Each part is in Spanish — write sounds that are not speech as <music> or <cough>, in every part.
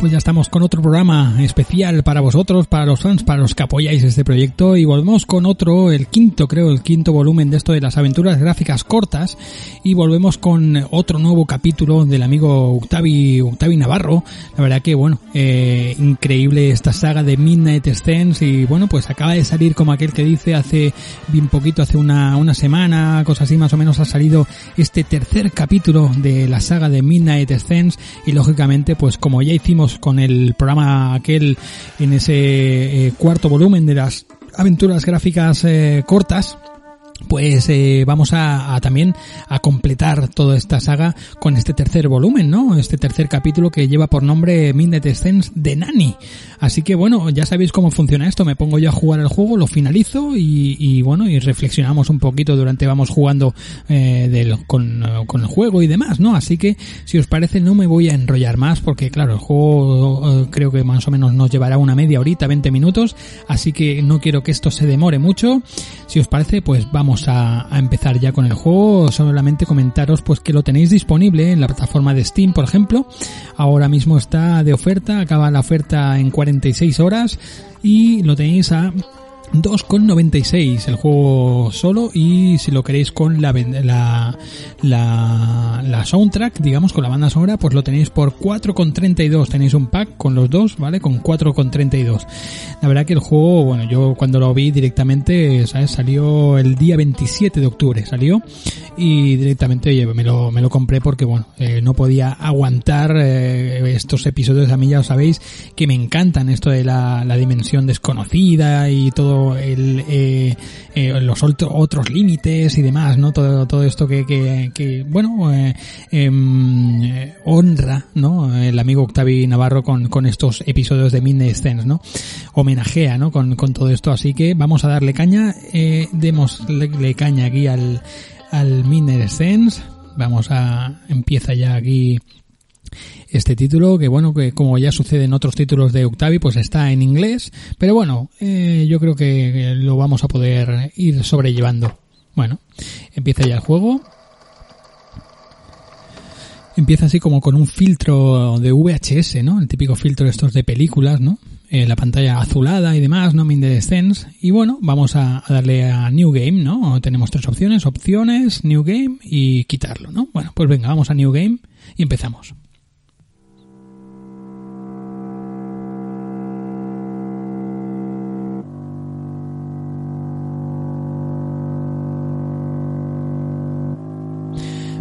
Pues ya estamos con otro programa especial para vosotros, para los fans, para los que apoyáis este proyecto. Y volvemos con otro, el quinto creo, el quinto volumen de esto de las aventuras gráficas cortas. Y volvemos con otro nuevo capítulo del amigo Octavi, Octavi Navarro. La verdad que bueno, eh, increíble esta saga de Midnight Scents. Y bueno, pues acaba de salir como aquel que dice hace bien poquito, hace una, una semana, cosas así más o menos ha salido este tercer capítulo de la saga de Midnight Scents. Y lógicamente pues como ya hicimos con el programa aquel en ese eh, cuarto volumen de las aventuras gráficas eh, cortas pues eh, vamos a, también a completar toda esta saga con este tercer volumen, ¿no? Este tercer capítulo que lleva por nombre Midnight Scents de Nani. Así que bueno, ya sabéis cómo funciona esto. Me pongo yo a jugar el juego, lo finalizo y, bueno, y reflexionamos un poquito durante vamos jugando eh, con, con, el juego y demás, ¿no? Así que si os parece no me voy a enrollar más porque claro, el juego eh, creo que más o menos nos llevará una media horita, 20 minutos. Así que no quiero que esto se demore mucho. Si os parece, pues vamos a, empezar ya con el juego. Solamente comentaros pues que lo tenéis disponible en la plataforma de Steam, por ejemplo. Ahora mismo está de oferta, acaba la oferta en 46 horas y lo tenéis a 2,96 el juego solo y si lo queréis con la, la, la, la, soundtrack, digamos con la banda sonora, pues lo tenéis por 4,32. Tenéis un pack con los dos, ¿vale? Con 4,32. La verdad que el juego, bueno, yo cuando lo vi directamente, ¿sabes? Salió el día 27 de octubre, salió y directamente me lo, me lo compré porque, bueno, eh, no podía aguantar eh, estos episodios. A mí ya os sabéis que me encantan esto de la, la dimensión desconocida y todo el, eh, eh, los otros límites y demás, ¿no? Todo, todo esto que, que, bueno, eh, em, honra, ¿no? El amigo Octavi Navarro con, con estos episodios de Midnight Scents, ¿no? Homenajea, ¿no? Con, con todo esto, así que vamos a darle caña, eh, démosle caña aquí al, al Midnight Scents, vamos a, empieza ya aquí este título, que bueno, que como ya sucede en otros títulos de Octavi, pues está en inglés, pero bueno, eh, yo creo que lo vamos a poder ir sobrellevando. Bueno, empieza ya el juego. Empieza así como con un filtro de VHS, ¿no? El típico filtro de estos de películas, ¿no? Eh, la pantalla azulada y demás, ¿no? Mindescence. Y bueno, vamos a, darle a New Game, ¿no? Tenemos tres opciones, opciones, New Game y quitarlo, ¿no? Bueno, pues venga, vamos a New Game y empezamos.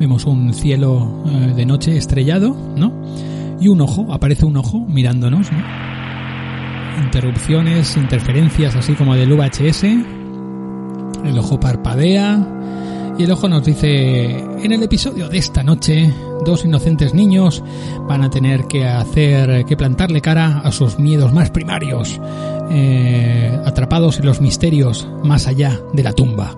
Vemos un cielo eh, de noche estrellado, ¿no? Y un ojo, aparece un ojo mirándonos, ¿no? Interrupciones, interferencias así como del VHS. El ojo parpadea y el ojo nos dice, en el episodio de esta noche, dos inocentes niños van a tener que hacer, que plantarle cara a sus miedos más primarios, eh, atrapados en los misterios más allá de la tumba.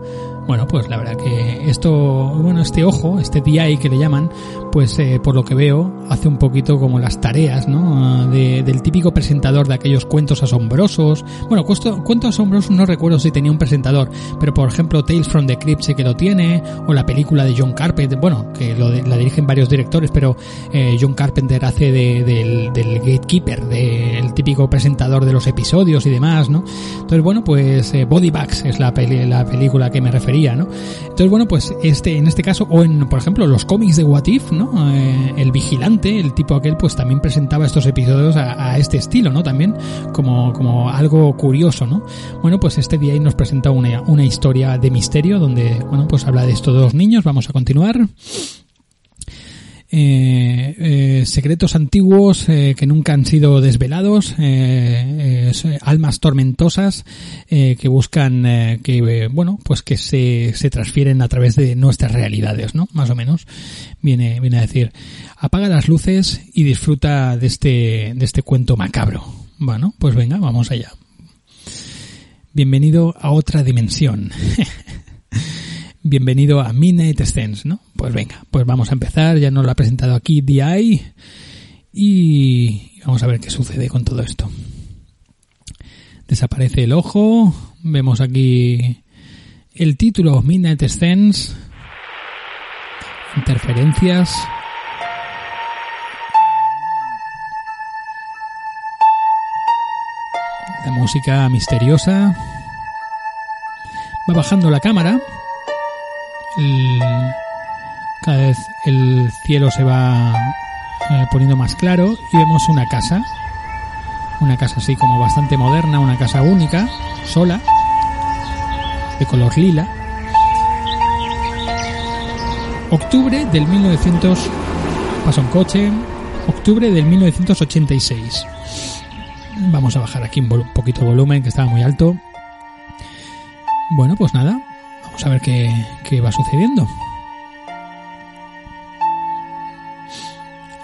Bueno, pues la verdad que esto, bueno, este ojo, este DI que le llaman, pues eh, por lo que veo hace un poquito como las tareas, ¿no? De, del típico presentador de aquellos cuentos asombrosos. Bueno, cuentos asombrosos no recuerdo si tenía un presentador, pero por ejemplo Tales from the Crypt sé que lo tiene, o la película de John Carpenter, bueno, que lo la dirigen varios directores, pero eh, John Carpenter hace de, del, del gatekeeper, del típico presentador de los episodios y demás, ¿no? Entonces, bueno, pues eh, Body Bags es la, peli, la película que me refiero entonces, bueno, pues este, en este caso, o en, por ejemplo, los cómics de What If, ¿no? Eh, el vigilante, el tipo aquel, pues también presentaba estos episodios a, este estilo, ¿no? También como, como algo curioso, ¿no? Bueno, pues este día nos presenta una, una historia de misterio donde, bueno, pues habla de estos dos niños. Vamos a continuar. Eh, eh, secretos antiguos eh, que nunca han sido desvelados, eh, almas tormentosas que buscan que, bueno, pues que se, se transfieren a través de nuestras realidades, ¿no? Más o menos viene, viene a decir, apaga las luces y disfruta de este, de este cuento macabro. Bueno, pues venga, vamos allá. Bienvenido a otra dimensión. <laughs> Bienvenido a Midnight Scents, ¿no? pues venga, pues vamos a empezar. Ya nos lo ha presentado aquí DI y vamos a ver qué sucede con todo esto. Desaparece el ojo. Vemos aquí el título Midnight Scenes. Interferencias. La música misteriosa. Va bajando la cámara. Cada vez el cielo se va eh, poniendo más claro y vemos una casa. Una casa así como bastante moderna, una casa única, sola, de color lila. Octubre del 1900, pasa un coche, octubre del 1986. Vamos a bajar aquí un poquito el volumen que estaba muy alto. Bueno, pues nada, vamos a ver qué, qué va sucediendo.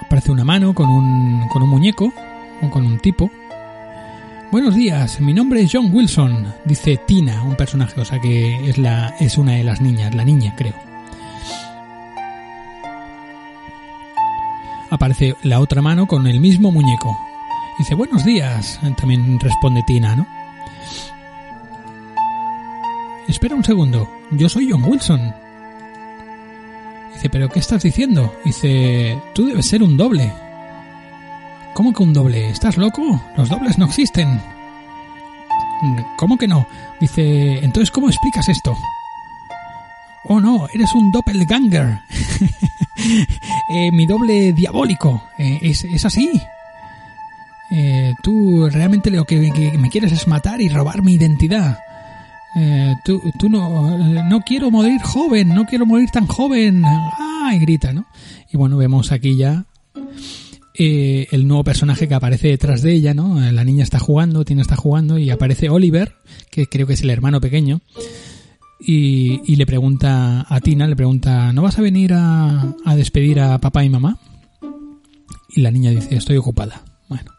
Aparece una mano con un, con un muñeco o con un tipo. Buenos días, mi nombre es John Wilson, dice Tina, un personaje, o sea que es, la, es una de las niñas, la niña creo. Aparece la otra mano con el mismo muñeco. Dice, buenos días, también responde Tina, ¿no? Espera un segundo, yo soy John Wilson. Dice, ¿pero qué estás diciendo? Dice, tú debes ser un doble. ¿Cómo que un doble? ¿Estás loco? Los dobles no existen. ¿Cómo que no? Dice, entonces ¿cómo explicas esto? Oh no, eres un doppelganger. <laughs> eh, mi doble diabólico. Eh, ¿es, ¿es, así? Eh, tú realmente lo que, que, me quieres es matar y robar mi identidad. Eh, tú, tú no, no quiero morir joven, no quiero morir tan joven. ¡Ah! Y grita, ¿no? Y bueno, vemos aquí ya eh, el nuevo personaje que aparece detrás de ella, ¿no? La niña está jugando, Tina está jugando y aparece Oliver, que creo que es el hermano pequeño, y, y le pregunta a Tina, le pregunta, ¿no vas a venir a, a despedir a papá y mamá? Y la niña dice, estoy ocupada. Bueno,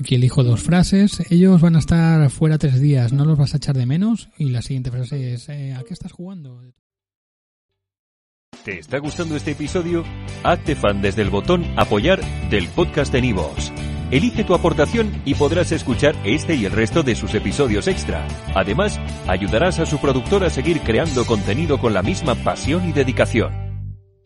Aquí elijo dos frases. Ellos van a estar fuera tres días, no los vas a echar de menos. Y la siguiente frase es, eh, ¿a qué estás jugando? ¿Te está gustando este episodio? Hazte fan desde el botón apoyar del podcast de Nivos. Elige tu aportación y podrás escuchar este y el resto de sus episodios extra. Además, ayudarás a su productor a seguir creando contenido con la misma pasión y dedicación.